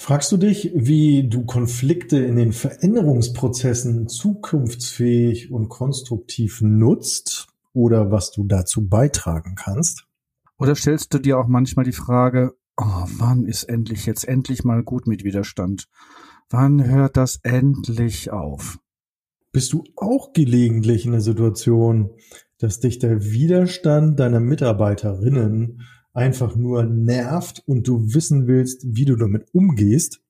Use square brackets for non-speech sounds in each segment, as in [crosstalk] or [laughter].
Fragst du dich, wie du Konflikte in den Veränderungsprozessen zukunftsfähig und konstruktiv nutzt oder was du dazu beitragen kannst? Oder stellst du dir auch manchmal die Frage, oh, wann ist endlich jetzt endlich mal gut mit Widerstand? Wann hört das endlich auf? Bist du auch gelegentlich in der Situation, dass dich der Widerstand deiner Mitarbeiterinnen einfach nur nervt und du wissen willst, wie du damit umgehst.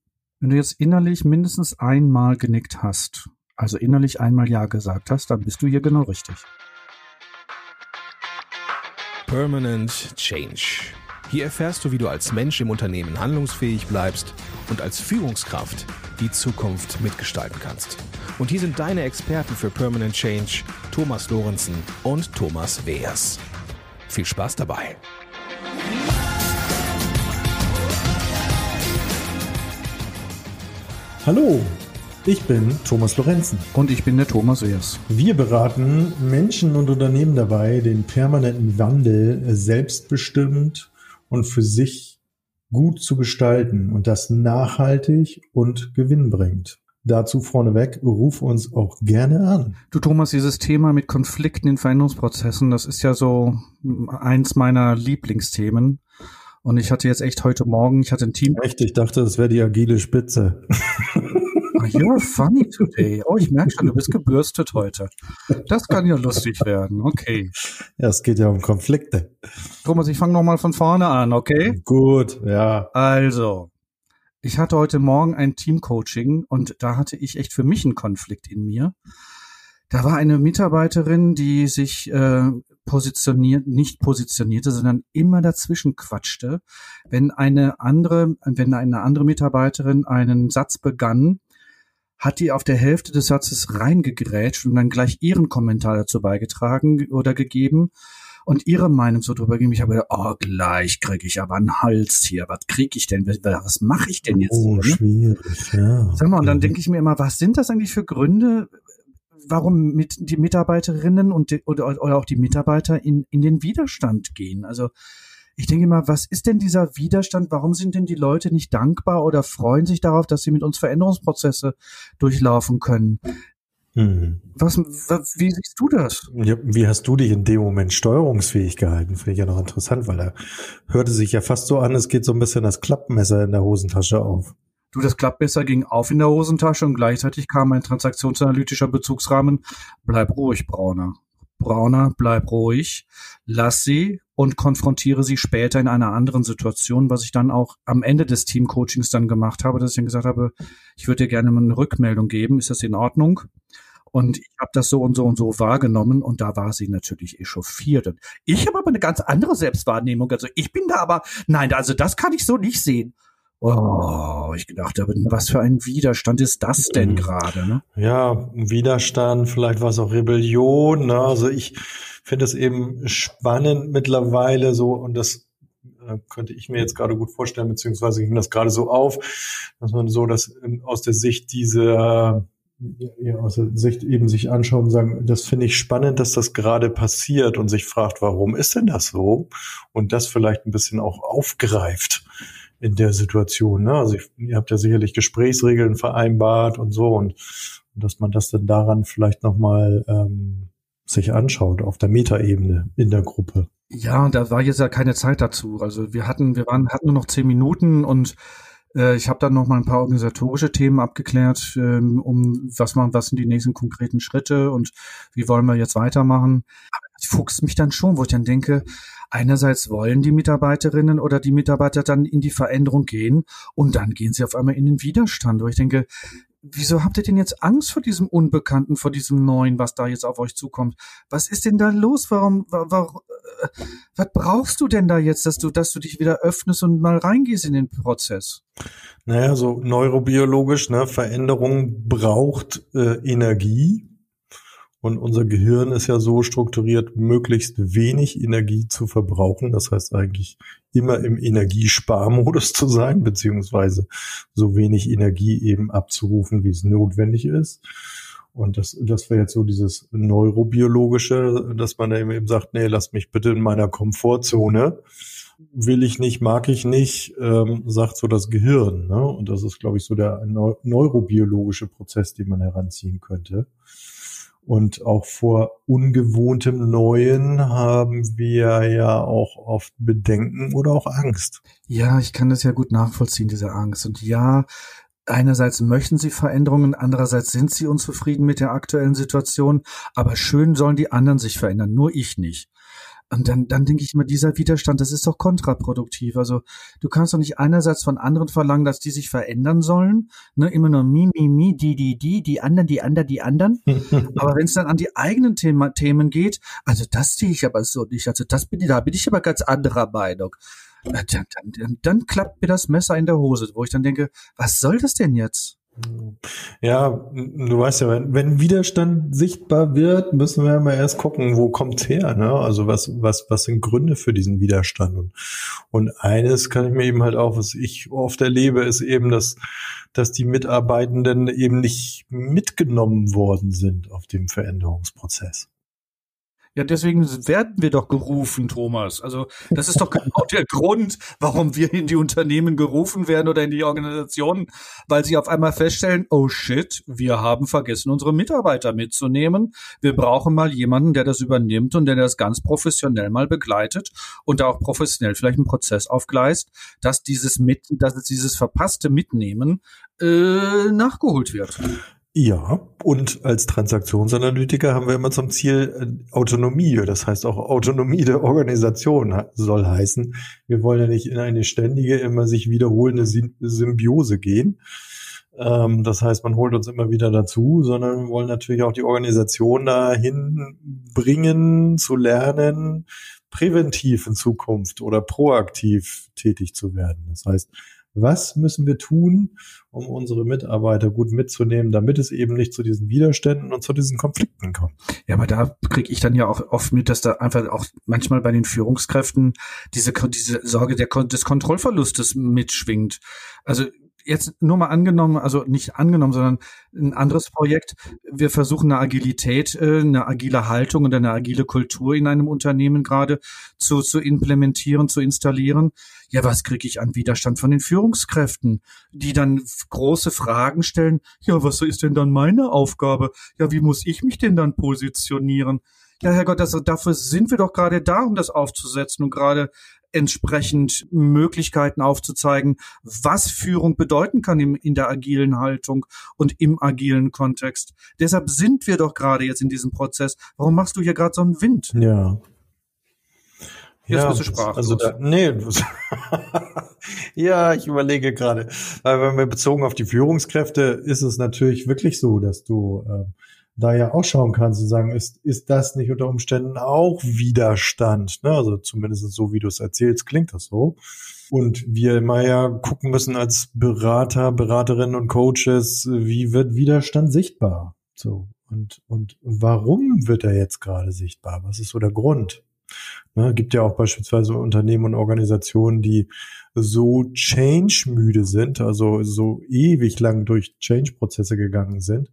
Wenn du jetzt innerlich mindestens einmal genickt hast, also innerlich einmal Ja gesagt hast, dann bist du hier genau richtig. Permanent Change. Hier erfährst du, wie du als Mensch im Unternehmen handlungsfähig bleibst und als Führungskraft die Zukunft mitgestalten kannst. Und hier sind deine Experten für Permanent Change, Thomas Lorenzen und Thomas Weers. Viel Spaß dabei! Hallo, ich bin Thomas Lorenzen. Und ich bin der Thomas Eers. Wir beraten Menschen und Unternehmen dabei, den permanenten Wandel selbstbestimmt und für sich gut zu gestalten und das nachhaltig und gewinnbringend. Dazu vorneweg, ruf uns auch gerne an. Du Thomas, dieses Thema mit Konflikten in Veränderungsprozessen, das ist ja so eins meiner Lieblingsthemen. Und ich hatte jetzt echt heute Morgen, ich hatte ein Team. Echt, ich dachte, das wäre die agile Spitze. Oh, you're funny today. Oh, ich merke schon, du bist gebürstet heute. Das kann ja lustig werden. Okay. Ja, es geht ja um Konflikte. Thomas, ich fange nochmal von vorne an, okay? Gut, ja. Also, ich hatte heute Morgen ein Teamcoaching und da hatte ich echt für mich einen Konflikt in mir. Da war eine Mitarbeiterin, die sich äh, positioniert, nicht positionierte, sondern immer dazwischen quatschte. Wenn eine andere, wenn eine andere Mitarbeiterin einen Satz begann, hat die auf der Hälfte des Satzes reingegrätscht und dann gleich ihren Kommentar dazu beigetragen oder gegeben und ihre Meinung so drüber gegeben. Ich habe gedacht, oh, gleich kriege ich aber einen Hals hier. Was kriege ich denn? Was mache ich denn jetzt? Oh, hier, ne? schwierig, ja. Sag mal, und dann mhm. denke ich mir immer, was sind das eigentlich für Gründe, warum mit die Mitarbeiterinnen und die, oder, oder auch die Mitarbeiter in, in den Widerstand gehen? Also ich denke mal, was ist denn dieser Widerstand? Warum sind denn die Leute nicht dankbar oder freuen sich darauf, dass sie mit uns Veränderungsprozesse durchlaufen können? Mhm. Was, wie siehst du das? Ja, wie hast du dich in dem Moment steuerungsfähig gehalten? Finde ich ja noch interessant, weil da hörte sich ja fast so an, es geht so ein bisschen das Klappmesser in der Hosentasche auf. Du, das Klappmesser ging auf in der Hosentasche und gleichzeitig kam ein transaktionsanalytischer Bezugsrahmen. Bleib ruhig, Brauner. Brauner, bleib ruhig, lass sie und konfrontiere sie später in einer anderen Situation, was ich dann auch am Ende des Teamcoachings dann gemacht habe, dass ich dann gesagt habe, ich würde dir gerne mal eine Rückmeldung geben, ist das in Ordnung? Und ich habe das so und so und so wahrgenommen und da war sie natürlich echauffiert. Ich habe aber eine ganz andere Selbstwahrnehmung. Also ich bin da aber, nein, also das kann ich so nicht sehen. Oh, ich gedacht habe, was für ein Widerstand ist das denn mhm. gerade? Ne? Ja, Widerstand, vielleicht war es auch Rebellion. Ne? Also ich finde es eben spannend mittlerweile so und das äh, könnte ich mir jetzt gerade gut vorstellen, beziehungsweise ging das gerade so auf, dass man so das aus der Sicht dieser ja, aus der Sicht eben sich anschaut und sagen, das finde ich spannend, dass das gerade passiert und sich fragt, warum ist denn das so? Und das vielleicht ein bisschen auch aufgreift in der Situation. Ne? Also ich, ihr habt ja sicherlich Gesprächsregeln vereinbart und so und, und dass man das dann daran vielleicht nochmal ähm, sich anschaut auf der Metaebene in der Gruppe. Ja, da war jetzt ja keine Zeit dazu. Also wir hatten, wir waren, hatten nur noch zehn Minuten und ich habe dann noch mal ein paar organisatorische Themen abgeklärt, ähm, um was man, was sind die nächsten konkreten Schritte und wie wollen wir jetzt weitermachen. Aber das fuchst mich dann schon, wo ich dann denke, einerseits wollen die Mitarbeiterinnen oder die Mitarbeiter dann in die Veränderung gehen und dann gehen sie auf einmal in den Widerstand, wo ich denke, wieso habt ihr denn jetzt Angst vor diesem Unbekannten, vor diesem Neuen, was da jetzt auf euch zukommt? Was ist denn da los? Warum, warum äh, was brauchst du denn da jetzt, dass du, dass du dich wieder öffnest und mal reingehst in den Prozess? Naja, so neurobiologisch, ne, Veränderung braucht äh, Energie. Und unser Gehirn ist ja so strukturiert, möglichst wenig Energie zu verbrauchen. Das heißt eigentlich immer im Energiesparmodus zu sein, beziehungsweise so wenig Energie eben abzurufen, wie es notwendig ist. Und das, das wäre jetzt so dieses neurobiologische, dass man eben sagt, nee, lass mich bitte in meiner Komfortzone will ich nicht, mag ich nicht, ähm, sagt so das Gehirn. Ne? Und das ist, glaube ich, so der neurobiologische Prozess, den man heranziehen könnte. Und auch vor ungewohntem Neuen haben wir ja auch oft Bedenken oder auch Angst. Ja, ich kann das ja gut nachvollziehen, diese Angst. Und ja, einerseits möchten sie Veränderungen, andererseits sind sie unzufrieden mit der aktuellen Situation, aber schön sollen die anderen sich verändern, nur ich nicht. Und dann, dann denke ich immer, dieser Widerstand, das ist doch kontraproduktiv. Also du kannst doch nicht einerseits von anderen verlangen, dass die sich verändern sollen, ne, immer nur mi, mi, mi, die, die, die, die anderen, die anderen, die anderen. [laughs] aber wenn es dann an die eigenen Thema, Themen geht, also das sehe ich aber so nicht. Also das bin ich, da bin ich aber ganz anderer Meinung. Dann, dann, dann, dann klappt mir das Messer in der Hose, wo ich dann denke, was soll das denn jetzt? Ja, du weißt ja, wenn, wenn Widerstand sichtbar wird, müssen wir mal erst gucken, wo kommt's her, ne? Also was, was, was sind Gründe für diesen Widerstand? Und, und eines kann ich mir eben halt auch, was ich oft erlebe, ist eben, dass, dass die Mitarbeitenden eben nicht mitgenommen worden sind auf dem Veränderungsprozess. Ja, deswegen werden wir doch gerufen, Thomas. Also das ist doch genau der Grund, warum wir in die Unternehmen gerufen werden oder in die Organisationen, weil sie auf einmal feststellen, oh shit, wir haben vergessen, unsere Mitarbeiter mitzunehmen. Wir brauchen mal jemanden, der das übernimmt und der das ganz professionell mal begleitet und da auch professionell vielleicht einen Prozess aufgleist, dass dieses mit, dass dieses verpasste Mitnehmen äh, nachgeholt wird. Ja, und als Transaktionsanalytiker haben wir immer zum Ziel äh, Autonomie. Das heißt auch Autonomie der Organisation soll heißen, wir wollen ja nicht in eine ständige, immer sich wiederholende Symbiose gehen. Ähm, das heißt, man holt uns immer wieder dazu, sondern wir wollen natürlich auch die Organisation dahin bringen, zu lernen, präventiv in Zukunft oder proaktiv tätig zu werden. Das heißt, was müssen wir tun, um unsere Mitarbeiter gut mitzunehmen, damit es eben nicht zu diesen Widerständen und zu diesen Konflikten kommt. Ja, aber da kriege ich dann ja auch oft mit, dass da einfach auch manchmal bei den Führungskräften diese, diese Sorge der, des Kontrollverlustes mitschwingt. Also jetzt nur mal angenommen, also nicht angenommen, sondern ein anderes Projekt. Wir versuchen eine Agilität, äh, eine agile Haltung und eine agile Kultur in einem Unternehmen gerade zu, zu implementieren, zu installieren. Ja, was kriege ich an Widerstand von den Führungskräften, die dann große Fragen stellen? Ja, was ist denn dann meine Aufgabe? Ja, wie muss ich mich denn dann positionieren? Ja, Herrgott, das, dafür sind wir doch gerade da, um das aufzusetzen und gerade entsprechend Möglichkeiten aufzuzeigen, was Führung bedeuten kann im, in der agilen Haltung und im agilen Kontext. Deshalb sind wir doch gerade jetzt in diesem Prozess. Warum machst du hier gerade so einen Wind? Ja. Jetzt ja, bist du sprachlos. Also da, nee. [laughs] ja, ich überlege gerade. Weil wenn wir bezogen auf die Führungskräfte ist es natürlich wirklich so, dass du äh, da ja auch schauen kannst und sagen, ist, ist das nicht unter Umständen auch Widerstand? Ne? Also zumindest so, wie du es erzählst, klingt das so. Und wir mal ja gucken müssen als Berater, Beraterinnen und Coaches, wie wird Widerstand sichtbar? So. Und, und warum wird er jetzt gerade sichtbar? Was ist so der Grund? Ne, gibt ja auch beispielsweise Unternehmen und Organisationen, die so change-müde sind, also so ewig lang durch Change-Prozesse gegangen sind,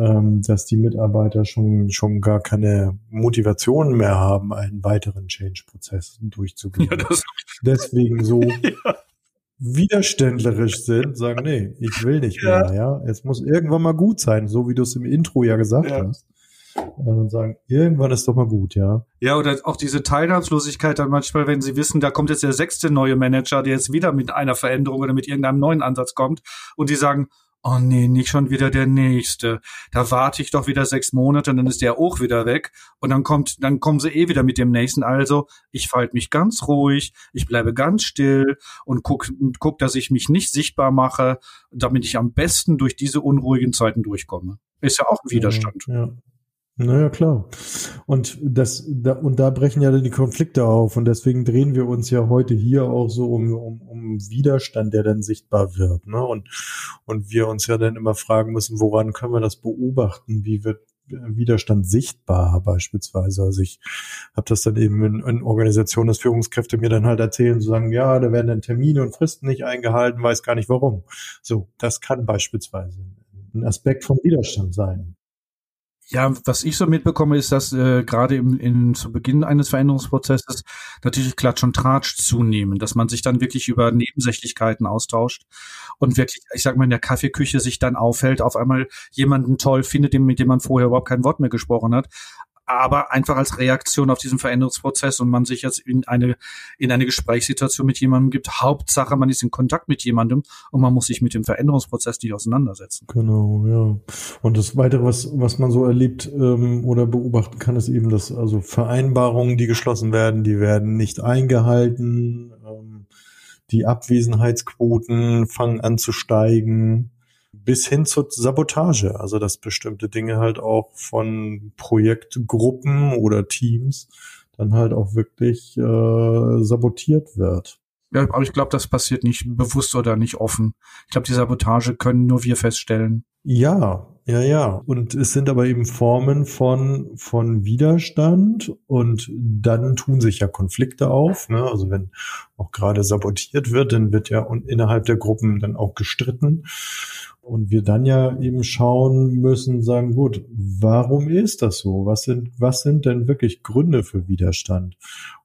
ähm, dass die Mitarbeiter schon, schon gar keine Motivation mehr haben, einen weiteren Change-Prozess durchzugehen. Ja, Deswegen so [laughs] ja. widerständlerisch sind, sagen, nee, ich will nicht ja. mehr, ja. Es muss irgendwann mal gut sein, so wie du es im Intro ja gesagt hast. Und sagen, irgendwann ist doch mal gut, ja. Ja, oder auch diese Teilnahmslosigkeit dann manchmal, wenn sie wissen, da kommt jetzt der sechste neue Manager, der jetzt wieder mit einer Veränderung oder mit irgendeinem neuen Ansatz kommt und die sagen, oh nee, nicht schon wieder der nächste. Da warte ich doch wieder sechs Monate und dann ist der auch wieder weg und dann kommt, dann kommen sie eh wieder mit dem nächsten. Also ich verhalte mich ganz ruhig, ich bleibe ganz still und guck, guck, dass ich mich nicht sichtbar mache, damit ich am besten durch diese unruhigen Zeiten durchkomme. Ist ja auch ein Widerstand. Ja, ja. Naja, klar. Und das, da, und da brechen ja dann die Konflikte auf. Und deswegen drehen wir uns ja heute hier auch so um, um, um Widerstand, der dann sichtbar wird. Ne? Und, und wir uns ja dann immer fragen müssen, woran können wir das beobachten? Wie wird Widerstand sichtbar beispielsweise. Also ich habe das dann eben in, in Organisationen, dass Führungskräfte mir dann halt erzählen, so sagen, ja, da werden dann Termine und Fristen nicht eingehalten, weiß gar nicht warum. So, das kann beispielsweise ein Aspekt vom Widerstand sein. Ja, was ich so mitbekomme, ist, dass äh, gerade im, in, zu Beginn eines Veränderungsprozesses natürlich Klatsch und Tratsch zunehmen, dass man sich dann wirklich über Nebensächlichkeiten austauscht und wirklich, ich sag mal, in der Kaffeeküche sich dann aufhält, auf einmal jemanden toll findet, mit dem man vorher überhaupt kein Wort mehr gesprochen hat, aber einfach als Reaktion auf diesen Veränderungsprozess und man sich jetzt in eine, in eine Gesprächssituation mit jemandem gibt. Hauptsache, man ist in Kontakt mit jemandem und man muss sich mit dem Veränderungsprozess nicht auseinandersetzen. Genau, ja. Und das Weitere, was, was man so erlebt ähm, oder beobachten kann, ist eben, dass also Vereinbarungen, die geschlossen werden, die werden nicht eingehalten. Ähm, die Abwesenheitsquoten fangen an zu steigen bis hin zur Sabotage, also dass bestimmte Dinge halt auch von Projektgruppen oder Teams dann halt auch wirklich äh, sabotiert wird. Ja, aber ich glaube, das passiert nicht bewusst oder nicht offen. Ich glaube, die Sabotage können nur wir feststellen. Ja, ja, ja. Und es sind aber eben Formen von, von Widerstand und dann tun sich ja Konflikte auf. Ne? Also wenn auch gerade sabotiert wird, dann wird ja innerhalb der Gruppen dann auch gestritten. Und wir dann ja eben schauen müssen, sagen, gut, warum ist das so? Was sind, was sind denn wirklich Gründe für Widerstand?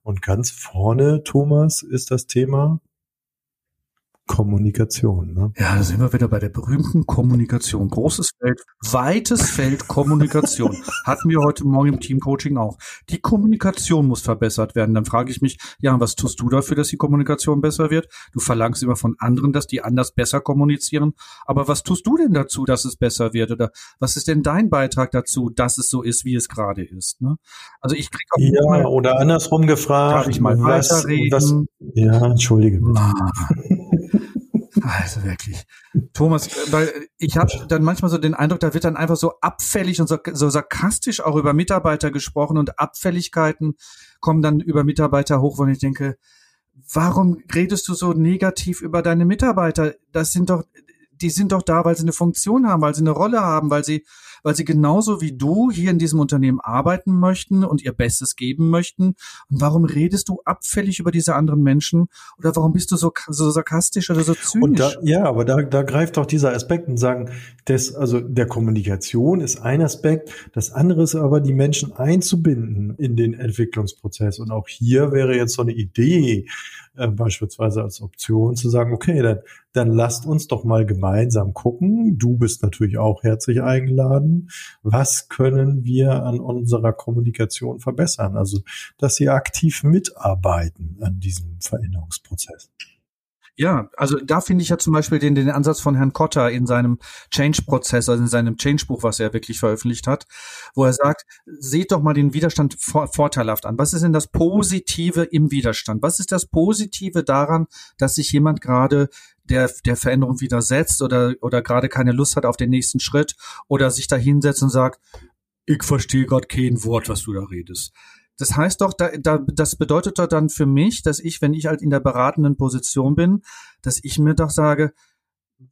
Und ganz vorne, Thomas, ist das Thema Kommunikation. Ne? Ja, da sind wir wieder bei der berühmten Kommunikation. Großes Feld, weites Feld Kommunikation. [laughs] Hatten wir heute Morgen im Teamcoaching auch. Die Kommunikation muss verbessert werden. Dann frage ich mich, ja, was tust du dafür, dass die Kommunikation besser wird? Du verlangst immer von anderen, dass die anders besser kommunizieren. Aber was tust du denn dazu, dass es besser wird? Oder was ist denn dein Beitrag dazu, dass es so ist, wie es gerade ist? Ne? Also ich kriege ja mal, oder andersrum gefragt. Darf ich mal was, weiterreden? Was, ja, entschuldige. Also wirklich. Thomas, weil ich habe dann manchmal so den Eindruck, da wird dann einfach so abfällig und so, so sarkastisch auch über Mitarbeiter gesprochen und Abfälligkeiten kommen dann über Mitarbeiter hoch, wo ich denke, warum redest du so negativ über deine Mitarbeiter? Das sind doch, die sind doch da, weil sie eine Funktion haben, weil sie eine Rolle haben, weil sie weil sie genauso wie du hier in diesem Unternehmen arbeiten möchten und ihr Bestes geben möchten. Und warum redest du abfällig über diese anderen Menschen? Oder warum bist du so, so sarkastisch oder so zynisch? Da, ja, aber da, da greift doch dieser Aspekt und sagen, das, also der Kommunikation ist ein Aspekt, das andere ist aber, die Menschen einzubinden in den Entwicklungsprozess. Und auch hier wäre jetzt so eine Idee, äh, beispielsweise als Option zu sagen, okay, dann, dann lasst uns doch mal gemeinsam gucken. Du bist natürlich auch herzlich eingeladen. Was können wir an unserer Kommunikation verbessern? Also, dass sie aktiv mitarbeiten an diesem Veränderungsprozess. Ja, also da finde ich ja zum Beispiel den, den Ansatz von Herrn Kotter in seinem Change-Prozess, also in seinem Change-Buch, was er wirklich veröffentlicht hat, wo er sagt, seht doch mal den Widerstand vor, vorteilhaft an. Was ist denn das Positive im Widerstand? Was ist das Positive daran, dass sich jemand gerade der, der Veränderung widersetzt oder, oder gerade keine Lust hat auf den nächsten Schritt oder sich da hinsetzt und sagt, ich verstehe gerade kein Wort, was du da redest. Das heißt doch, da, da, das bedeutet doch dann für mich, dass ich, wenn ich halt in der beratenden Position bin, dass ich mir doch sage,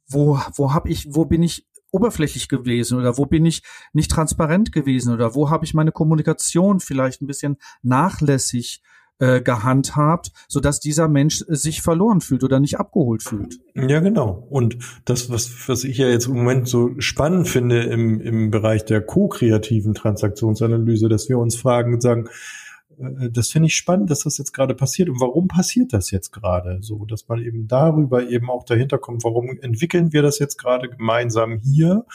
wo, wo hab ich, wo bin ich oberflächlich gewesen oder wo bin ich nicht transparent gewesen oder wo habe ich meine Kommunikation vielleicht ein bisschen nachlässig äh, gehandhabt, sodass dieser Mensch sich verloren fühlt oder nicht abgeholt fühlt. Ja, genau. Und das, was, was ich ja jetzt im Moment so spannend finde im, im Bereich der ko-kreativen Transaktionsanalyse, dass wir uns fragen und sagen, äh, das finde ich spannend, dass das jetzt gerade passiert. Und warum passiert das jetzt gerade? So, dass man eben darüber eben auch dahinter kommt, warum entwickeln wir das jetzt gerade gemeinsam hier?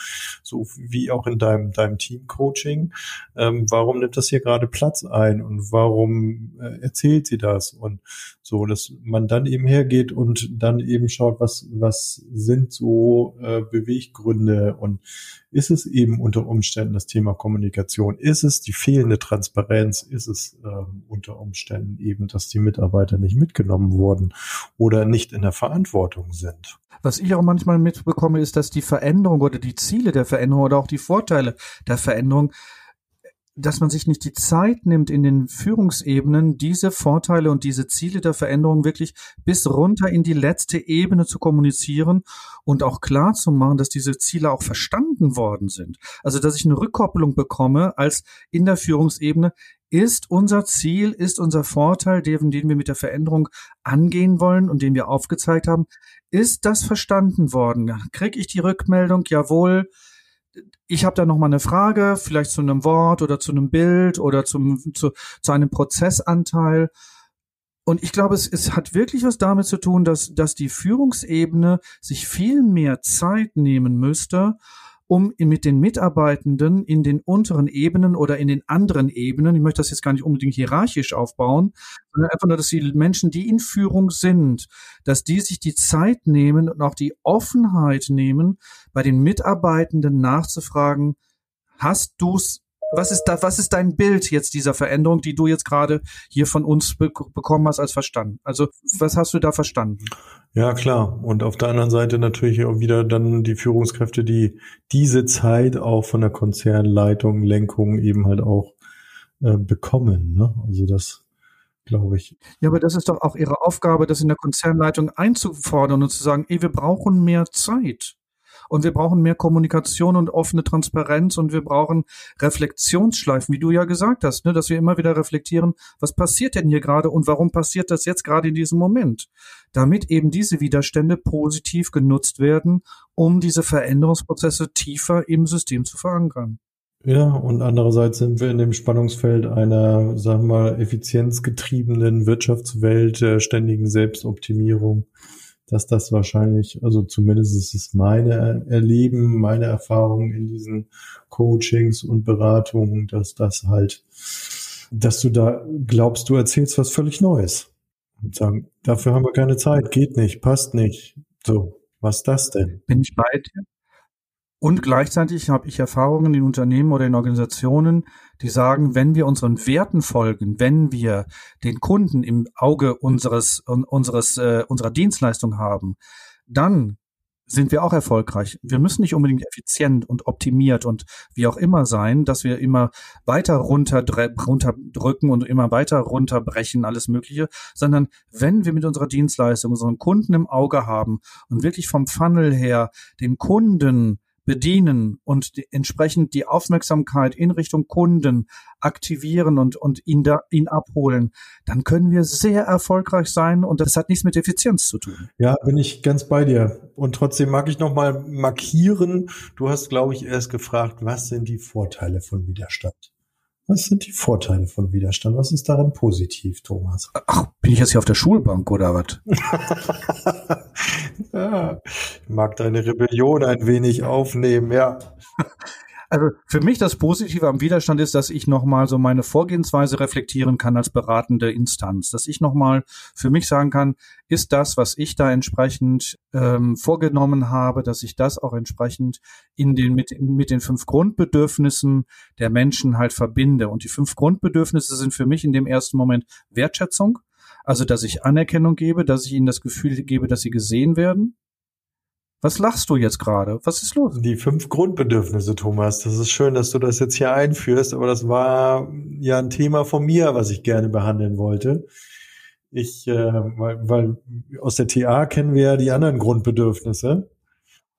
So wie auch in deinem, deinem Team-Coaching. Ähm, warum nimmt das hier gerade Platz ein? Und warum äh, erzählt sie das? Und so, dass man dann eben hergeht und dann eben schaut, was, was sind so äh, Beweggründe und ist es eben unter Umständen das Thema Kommunikation? Ist es die fehlende Transparenz? Ist es ähm, unter Umständen eben, dass die Mitarbeiter nicht mitgenommen wurden oder nicht in der Verantwortung sind? Was ich auch manchmal mitbekomme, ist, dass die Veränderung oder die Ziele der Veränderung oder auch die Vorteile der Veränderung dass man sich nicht die Zeit nimmt, in den Führungsebenen diese Vorteile und diese Ziele der Veränderung wirklich bis runter in die letzte Ebene zu kommunizieren und auch klar zu machen, dass diese Ziele auch verstanden worden sind. Also, dass ich eine Rückkopplung bekomme als in der Führungsebene, ist unser Ziel, ist unser Vorteil, den, den wir mit der Veränderung angehen wollen und den wir aufgezeigt haben, ist das verstanden worden? Krieg ich die Rückmeldung, jawohl, ich habe da noch mal eine Frage, vielleicht zu einem Wort oder zu einem Bild oder zum, zu, zu einem Prozessanteil. Und ich glaube, es, es hat wirklich was damit zu tun, dass, dass die Führungsebene sich viel mehr Zeit nehmen müsste, um mit den Mitarbeitenden in den unteren Ebenen oder in den anderen Ebenen, ich möchte das jetzt gar nicht unbedingt hierarchisch aufbauen, sondern einfach nur, dass die Menschen, die in Führung sind, dass die sich die Zeit nehmen und auch die Offenheit nehmen, bei den Mitarbeitenden nachzufragen, hast du's was ist da, was ist dein Bild jetzt dieser Veränderung, die du jetzt gerade hier von uns be bekommen hast als verstanden? Also, was hast du da verstanden? Ja, klar. Und auf der anderen Seite natürlich auch wieder dann die Führungskräfte, die diese Zeit auch von der Konzernleitung, Lenkung eben halt auch äh, bekommen. Ne? Also das glaube ich. Ja, aber das ist doch auch ihre Aufgabe, das in der Konzernleitung einzufordern und zu sagen, ey, wir brauchen mehr Zeit. Und wir brauchen mehr Kommunikation und offene Transparenz und wir brauchen Reflexionsschleifen, wie du ja gesagt hast, ne, dass wir immer wieder reflektieren, was passiert denn hier gerade und warum passiert das jetzt gerade in diesem Moment? Damit eben diese Widerstände positiv genutzt werden, um diese Veränderungsprozesse tiefer im System zu verankern. Ja, und andererseits sind wir in dem Spannungsfeld einer, sagen wir mal, effizienzgetriebenen Wirtschaftswelt der ständigen Selbstoptimierung dass das wahrscheinlich, also zumindest ist es meine Erleben, meine Erfahrung in diesen Coachings und Beratungen, dass das halt, dass du da glaubst, du erzählst was völlig Neues. Und sagen, dafür haben wir keine Zeit, geht nicht, passt nicht. So, was ist das denn? Bin ich bei dir? Und gleichzeitig habe ich Erfahrungen in Unternehmen oder in Organisationen, die sagen, wenn wir unseren Werten folgen, wenn wir den Kunden im Auge unseres, unseres, äh, unserer Dienstleistung haben, dann sind wir auch erfolgreich. Wir müssen nicht unbedingt effizient und optimiert und wie auch immer sein, dass wir immer weiter runterdrücken und immer weiter runterbrechen, alles Mögliche, sondern wenn wir mit unserer Dienstleistung unseren Kunden im Auge haben und wirklich vom Funnel her den Kunden bedienen und die, entsprechend die Aufmerksamkeit in Richtung Kunden aktivieren und, und ihn, da, ihn abholen, dann können wir sehr erfolgreich sein und das hat nichts mit Effizienz zu tun. Ja, bin ich ganz bei dir. Und trotzdem mag ich nochmal markieren. Du hast, glaube ich, erst gefragt, was sind die Vorteile von Widerstand? Was sind die Vorteile von Widerstand? Was ist daran positiv, Thomas? Ach, bin ich jetzt hier auf der Schulbank oder was? [laughs] ja, ich mag deine Rebellion ein wenig aufnehmen, ja. [laughs] Also für mich das Positive am Widerstand ist, dass ich nochmal so meine Vorgehensweise reflektieren kann als beratende Instanz. Dass ich nochmal für mich sagen kann, ist das, was ich da entsprechend ähm, vorgenommen habe, dass ich das auch entsprechend in den, mit, mit den fünf Grundbedürfnissen der Menschen halt verbinde. Und die fünf Grundbedürfnisse sind für mich in dem ersten Moment Wertschätzung. Also, dass ich Anerkennung gebe, dass ich ihnen das Gefühl gebe, dass sie gesehen werden, was lachst du jetzt gerade? Was ist los? Die fünf Grundbedürfnisse, Thomas. Das ist schön, dass du das jetzt hier einführst, aber das war ja ein Thema von mir, was ich gerne behandeln wollte. Ich, äh, weil, weil aus der TA kennen wir ja die anderen Grundbedürfnisse.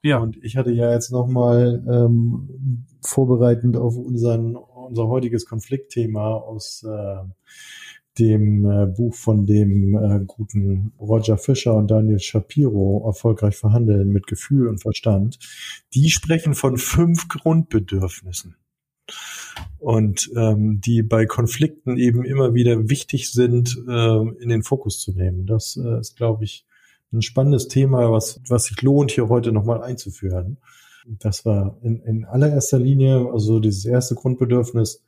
Ja. Und ich hatte ja jetzt nochmal ähm, vorbereitend auf unseren, unser heutiges Konfliktthema aus äh, dem äh, Buch von dem äh, guten Roger Fischer und Daniel Shapiro erfolgreich verhandeln mit Gefühl und Verstand, die sprechen von fünf Grundbedürfnissen und ähm, die bei Konflikten eben immer wieder wichtig sind, äh, in den Fokus zu nehmen. Das äh, ist, glaube ich, ein spannendes Thema, was, was sich lohnt, hier heute nochmal einzuführen. Das war in, in allererster Linie, also dieses erste Grundbedürfnis,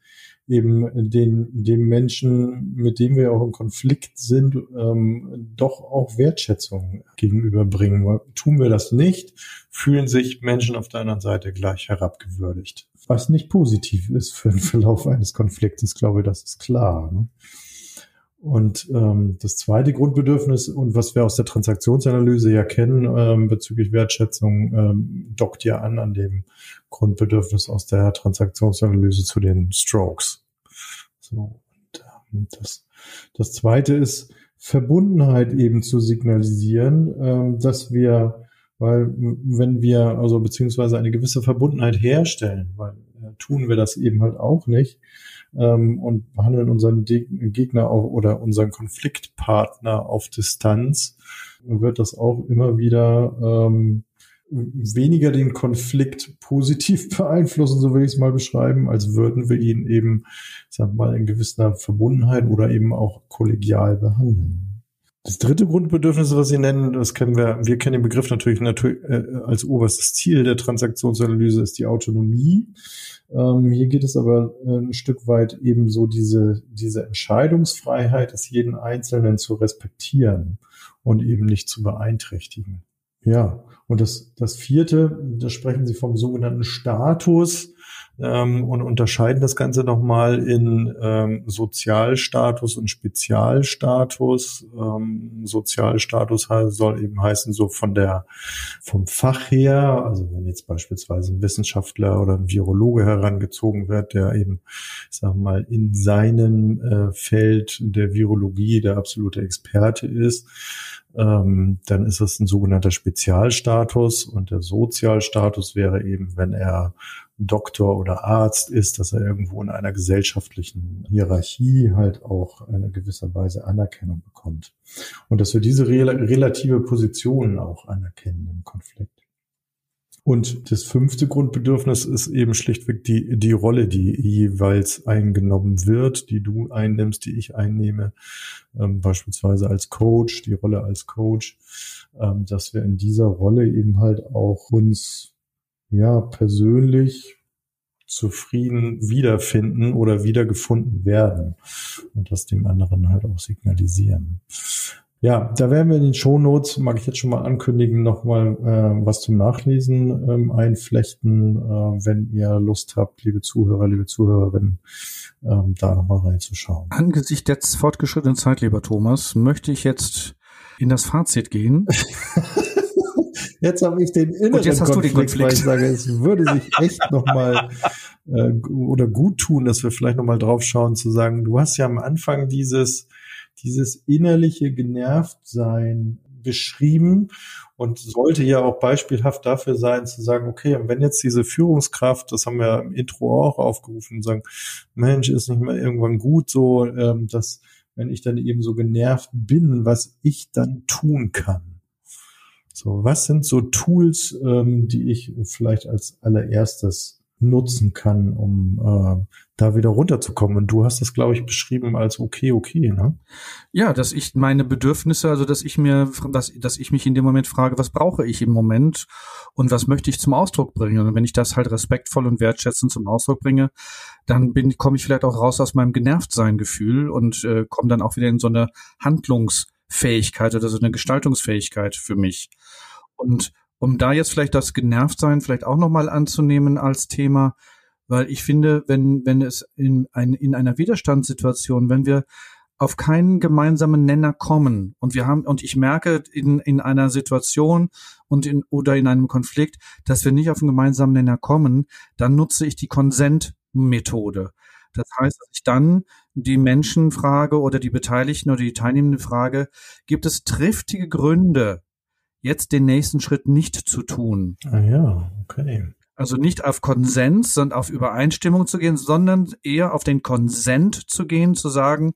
eben den, dem Menschen, mit dem wir auch im Konflikt sind, ähm, doch auch Wertschätzung gegenüberbringen. Tun wir das nicht, fühlen sich Menschen auf der anderen Seite gleich herabgewürdigt. Was nicht positiv ist für den Verlauf eines Konfliktes, glaube ich, das ist klar. Ne? Und ähm, das zweite Grundbedürfnis und was wir aus der Transaktionsanalyse ja kennen ähm, bezüglich Wertschätzung, ähm, dockt ja an an dem Grundbedürfnis aus der Transaktionsanalyse zu den Strokes. So, und, ähm, das, das zweite ist Verbundenheit eben zu signalisieren, ähm, dass wir, weil wenn wir also beziehungsweise eine gewisse Verbundenheit herstellen, weil äh, tun wir das eben halt auch nicht, ähm, und behandeln unseren De Gegner auch, oder unseren Konfliktpartner auf Distanz, wird das auch immer wieder ähm, weniger den Konflikt positiv [laughs] beeinflussen, so will ich es mal beschreiben, als würden wir ihn eben, sagen wir mal, in gewisser Verbundenheit oder eben auch kollegial behandeln. Das dritte Grundbedürfnis, was Sie nennen, das kennen wir, wir kennen den Begriff natürlich, natürlich äh, als oberstes Ziel der Transaktionsanalyse ist die Autonomie. Ähm, hier geht es aber ein Stück weit eben so diese, diese Entscheidungsfreiheit des jeden Einzelnen zu respektieren und eben nicht zu beeinträchtigen. Ja, und das, das vierte, da sprechen Sie vom sogenannten Status ähm, und unterscheiden das Ganze nochmal in ähm, Sozialstatus und Spezialstatus. Ähm, Sozialstatus soll eben heißen, so von der, vom Fach her, also wenn jetzt beispielsweise ein Wissenschaftler oder ein Virologe herangezogen wird, der eben, sagen wir mal, in seinem äh, Feld der Virologie der absolute Experte ist, ähm, dann ist es ein sogenannter Spezialstatus und der Sozialstatus wäre eben, wenn er Doktor oder Arzt ist, dass er irgendwo in einer gesellschaftlichen Hierarchie halt auch eine gewisser Weise Anerkennung bekommt. Und dass wir diese relative Position auch anerkennen im Konflikt. Und das fünfte Grundbedürfnis ist eben schlichtweg die, die Rolle, die jeweils eingenommen wird, die du einnimmst, die ich einnehme, ähm, beispielsweise als Coach, die Rolle als Coach, ähm, dass wir in dieser Rolle eben halt auch uns ja persönlich zufrieden wiederfinden oder wiedergefunden werden und das dem anderen halt auch signalisieren. Ja, da werden wir in den Shownotes, mag ich jetzt schon mal ankündigen, nochmal äh, was zum Nachlesen ähm, einflechten, äh, wenn ihr Lust habt, liebe Zuhörer, liebe Zuhörerinnen, ähm, da nochmal reinzuschauen. Angesichts der fortgeschrittenen Zeit, lieber Thomas, möchte ich jetzt in das Fazit gehen. [laughs] Jetzt habe ich den inneren jetzt hast Konflikt, Konflikt. weil ich sage, es würde sich echt nochmal [laughs] äh, oder gut tun, dass wir vielleicht nochmal drauf schauen, zu sagen, du hast ja am Anfang dieses, dieses innerliche Genervtsein beschrieben und sollte ja auch beispielhaft dafür sein, zu sagen, okay, und wenn jetzt diese Führungskraft, das haben wir im Intro auch aufgerufen, sagen, Mensch, ist nicht mehr irgendwann gut so, ähm, dass wenn ich dann eben so genervt bin, was ich dann tun kann. So, was sind so Tools, ähm, die ich vielleicht als allererstes nutzen kann, um äh, da wieder runterzukommen. Und du hast das, glaube ich, beschrieben als okay, okay, ne? Ja, dass ich meine Bedürfnisse, also dass ich mir, dass, dass ich mich in dem Moment frage, was brauche ich im Moment und was möchte ich zum Ausdruck bringen? Und wenn ich das halt respektvoll und wertschätzend zum Ausdruck bringe, dann bin, komme ich vielleicht auch raus aus meinem Genervtsein-Gefühl und äh, komme dann auch wieder in so eine Handlungs- Fähigkeit oder so eine Gestaltungsfähigkeit für mich. Und um da jetzt vielleicht das Genervtsein vielleicht auch nochmal anzunehmen als Thema, weil ich finde, wenn, wenn es in, ein, in einer Widerstandssituation, wenn wir auf keinen gemeinsamen Nenner kommen und wir haben und ich merke in, in einer Situation und in oder in einem Konflikt, dass wir nicht auf einen gemeinsamen Nenner kommen, dann nutze ich die Konsent-Methode. Das heißt, dass ich dann die Menschen frage oder die Beteiligten oder die Teilnehmenden frage, gibt es triftige Gründe, jetzt den nächsten Schritt nicht zu tun? Ah ja, okay. Also nicht auf Konsens, sondern auf Übereinstimmung zu gehen, sondern eher auf den Konsent zu gehen, zu sagen,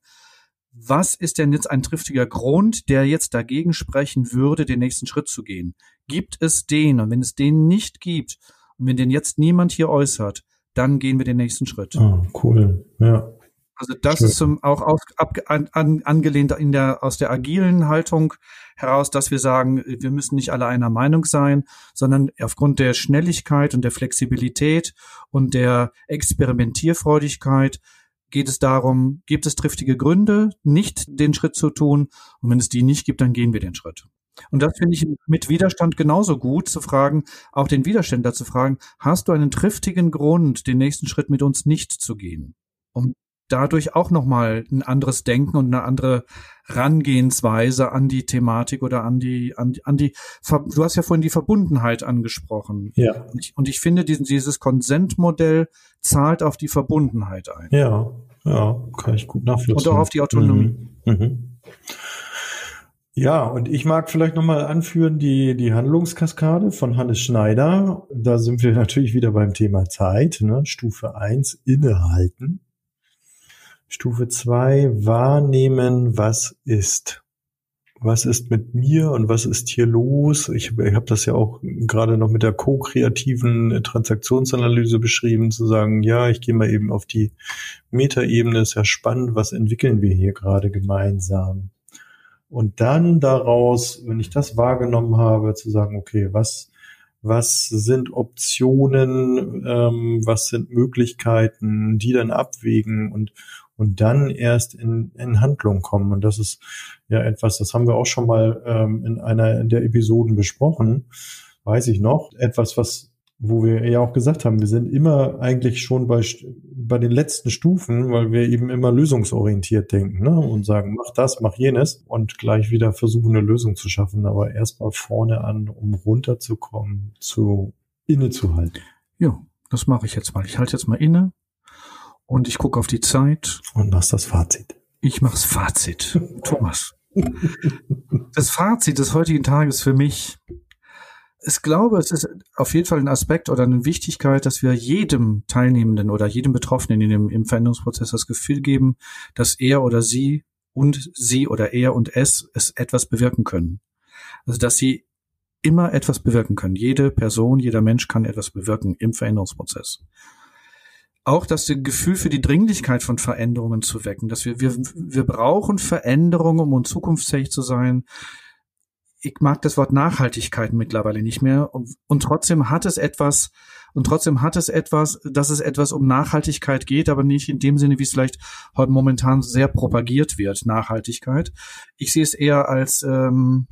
was ist denn jetzt ein triftiger Grund, der jetzt dagegen sprechen würde, den nächsten Schritt zu gehen? Gibt es den? Und wenn es den nicht gibt, und wenn den jetzt niemand hier äußert, dann gehen wir den nächsten Schritt. Ah, cool. Ja. Also das Schön. ist zum, auch aus, ab, an, angelehnt in der, aus der agilen Haltung heraus, dass wir sagen, wir müssen nicht alle einer Meinung sein, sondern aufgrund der Schnelligkeit und der Flexibilität und der Experimentierfreudigkeit geht es darum, gibt es triftige Gründe, nicht den Schritt zu tun? Und wenn es die nicht gibt, dann gehen wir den Schritt. Und das finde ich mit Widerstand genauso gut zu fragen, auch den Widerständler zu fragen, hast du einen triftigen Grund, den nächsten Schritt mit uns nicht zu gehen? Um dadurch auch nochmal ein anderes Denken und eine andere Rangehensweise an die Thematik oder an die, an, an die, du hast ja vorhin die Verbundenheit angesprochen. Ja. Und ich, und ich finde, diesen, dieses Konsentmodell zahlt auf die Verbundenheit ein. Ja, ja, kann ich gut nachvollziehen. Und auch auf die Autonomie. Mhm. Mhm. Ja, und ich mag vielleicht nochmal anführen die, die Handlungskaskade von Hannes Schneider. Da sind wir natürlich wieder beim Thema Zeit. Ne? Stufe eins innehalten. Stufe zwei wahrnehmen, was ist. was ist mit mir und was ist hier los? Ich, ich habe das ja auch gerade noch mit der ko-kreativen Transaktionsanalyse beschrieben, zu sagen, ja, ich gehe mal eben auf die Metaebene, ist ja spannend, was entwickeln wir hier gerade gemeinsam? Und dann daraus, wenn ich das wahrgenommen habe, zu sagen, okay, was, was sind Optionen, ähm, was sind Möglichkeiten, die dann abwägen und, und dann erst in, in Handlung kommen. Und das ist ja etwas, das haben wir auch schon mal ähm, in einer der Episoden besprochen, weiß ich noch. Etwas, was wo wir ja auch gesagt haben, wir sind immer eigentlich schon bei, bei den letzten Stufen, weil wir eben immer lösungsorientiert denken ne? und sagen, mach das, mach jenes und gleich wieder versuchen, eine Lösung zu schaffen, aber erstmal vorne an, um runterzukommen, zu innezuhalten. Ja, das mache ich jetzt mal. Ich halte jetzt mal inne und ich gucke auf die Zeit. Und machst das Fazit. Ich mach's Fazit. [laughs] Thomas. Das Fazit des heutigen Tages für mich. Ich glaube, es ist auf jeden Fall ein Aspekt oder eine Wichtigkeit, dass wir jedem Teilnehmenden oder jedem Betroffenen in dem, im Veränderungsprozess das Gefühl geben, dass er oder sie und sie oder er und es es etwas bewirken können. Also, dass sie immer etwas bewirken können. Jede Person, jeder Mensch kann etwas bewirken im Veränderungsprozess auch das Gefühl für die Dringlichkeit von Veränderungen zu wecken, dass wir, wir, wir brauchen Veränderungen, um zukunftsfähig zu sein. Ich mag das Wort Nachhaltigkeit mittlerweile nicht mehr. Und, und trotzdem hat es etwas, und trotzdem hat es etwas, dass es etwas um Nachhaltigkeit geht, aber nicht in dem Sinne, wie es vielleicht heute momentan sehr propagiert wird, Nachhaltigkeit. Ich sehe es eher als, ähm,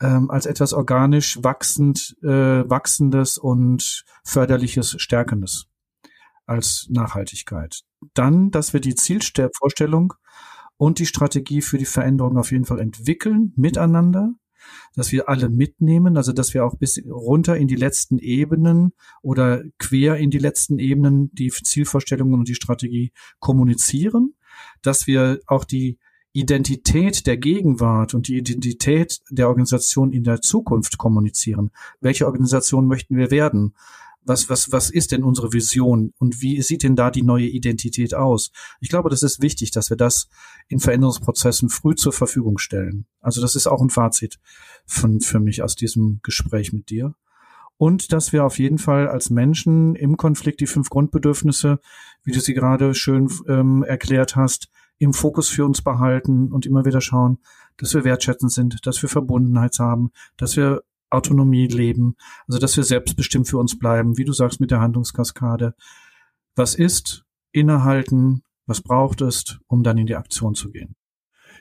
ähm, als etwas organisch wachsend, äh, wachsendes und förderliches, stärkendes als Nachhaltigkeit. Dann, dass wir die Zielvorstellung und die Strategie für die Veränderung auf jeden Fall entwickeln miteinander, dass wir alle mitnehmen, also dass wir auch bis runter in die letzten Ebenen oder quer in die letzten Ebenen die Zielvorstellungen und die Strategie kommunizieren, dass wir auch die Identität der Gegenwart und die Identität der Organisation in der Zukunft kommunizieren. Welche Organisation möchten wir werden? Was, was, was ist denn unsere Vision und wie sieht denn da die neue Identität aus? Ich glaube, das ist wichtig, dass wir das in Veränderungsprozessen früh zur Verfügung stellen. Also das ist auch ein Fazit von, für mich aus diesem Gespräch mit dir. Und dass wir auf jeden Fall als Menschen im Konflikt die fünf Grundbedürfnisse, wie du sie gerade schön ähm, erklärt hast, im Fokus für uns behalten und immer wieder schauen, dass wir wertschätzend sind, dass wir Verbundenheit haben, dass wir Autonomie leben, also dass wir selbstbestimmt für uns bleiben, wie du sagst mit der Handlungskaskade. Was ist, innehalten, was braucht es, um dann in die Aktion zu gehen?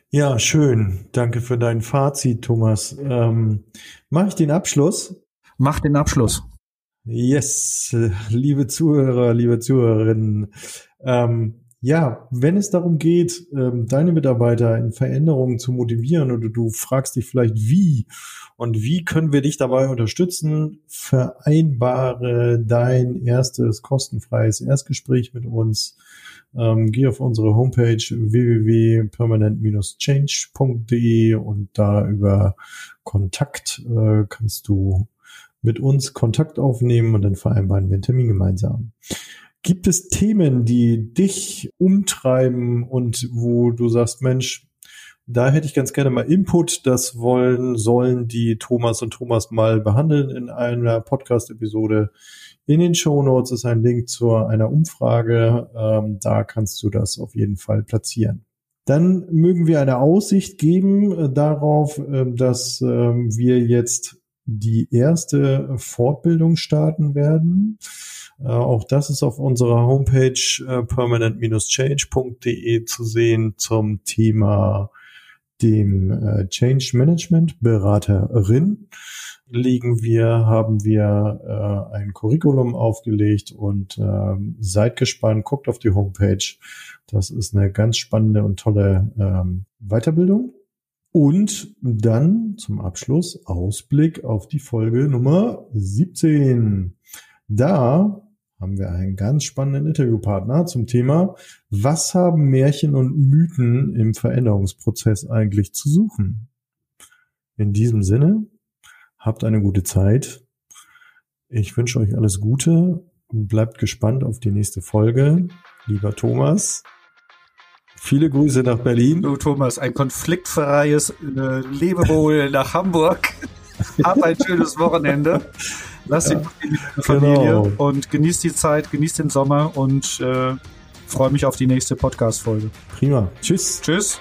Ja, schön. Danke für dein Fazit, Thomas. Ähm, Mache ich den Abschluss? Mach den Abschluss. Yes, liebe Zuhörer, liebe Zuhörerinnen. Ähm, ja, wenn es darum geht, ähm, deine Mitarbeiter in Veränderungen zu motivieren oder du fragst dich vielleicht wie und wie können wir dich dabei unterstützen, vereinbare dein erstes kostenfreies Erstgespräch mit uns. Ähm, geh auf unsere Homepage www.permanent-change.de und da über Kontakt äh, kannst du mit uns Kontakt aufnehmen und dann vereinbaren wir einen Termin gemeinsam. Gibt es Themen, die dich umtreiben und wo du sagst, Mensch, da hätte ich ganz gerne mal Input. Das wollen, sollen die Thomas und Thomas mal behandeln in einer Podcast-Episode. In den Show Notes ist ein Link zu einer Umfrage. Ähm, da kannst du das auf jeden Fall platzieren. Dann mögen wir eine Aussicht geben äh, darauf, äh, dass äh, wir jetzt die erste Fortbildung starten werden. Äh, auch das ist auf unserer Homepage äh, permanent-change.de zu sehen zum Thema dem äh, Change Management Beraterin legen wir, haben wir äh, ein Curriculum aufgelegt und äh, seid gespannt, guckt auf die Homepage. Das ist eine ganz spannende und tolle ähm, Weiterbildung. Und dann zum Abschluss Ausblick auf die Folge Nummer 17. Da haben wir einen ganz spannenden Interviewpartner zum Thema, was haben Märchen und Mythen im Veränderungsprozess eigentlich zu suchen? In diesem Sinne, habt eine gute Zeit. Ich wünsche euch alles Gute und bleibt gespannt auf die nächste Folge. Lieber Thomas, Viele Grüße nach Berlin. Du Thomas, ein konfliktfreies äh, Lebewohl nach Hamburg. [laughs] Hab ein schönes Wochenende. Lass die Familie genau. und genießt die Zeit, genießt den Sommer und äh, freue mich auf die nächste Podcast-Folge. Prima. Tschüss. Tschüss.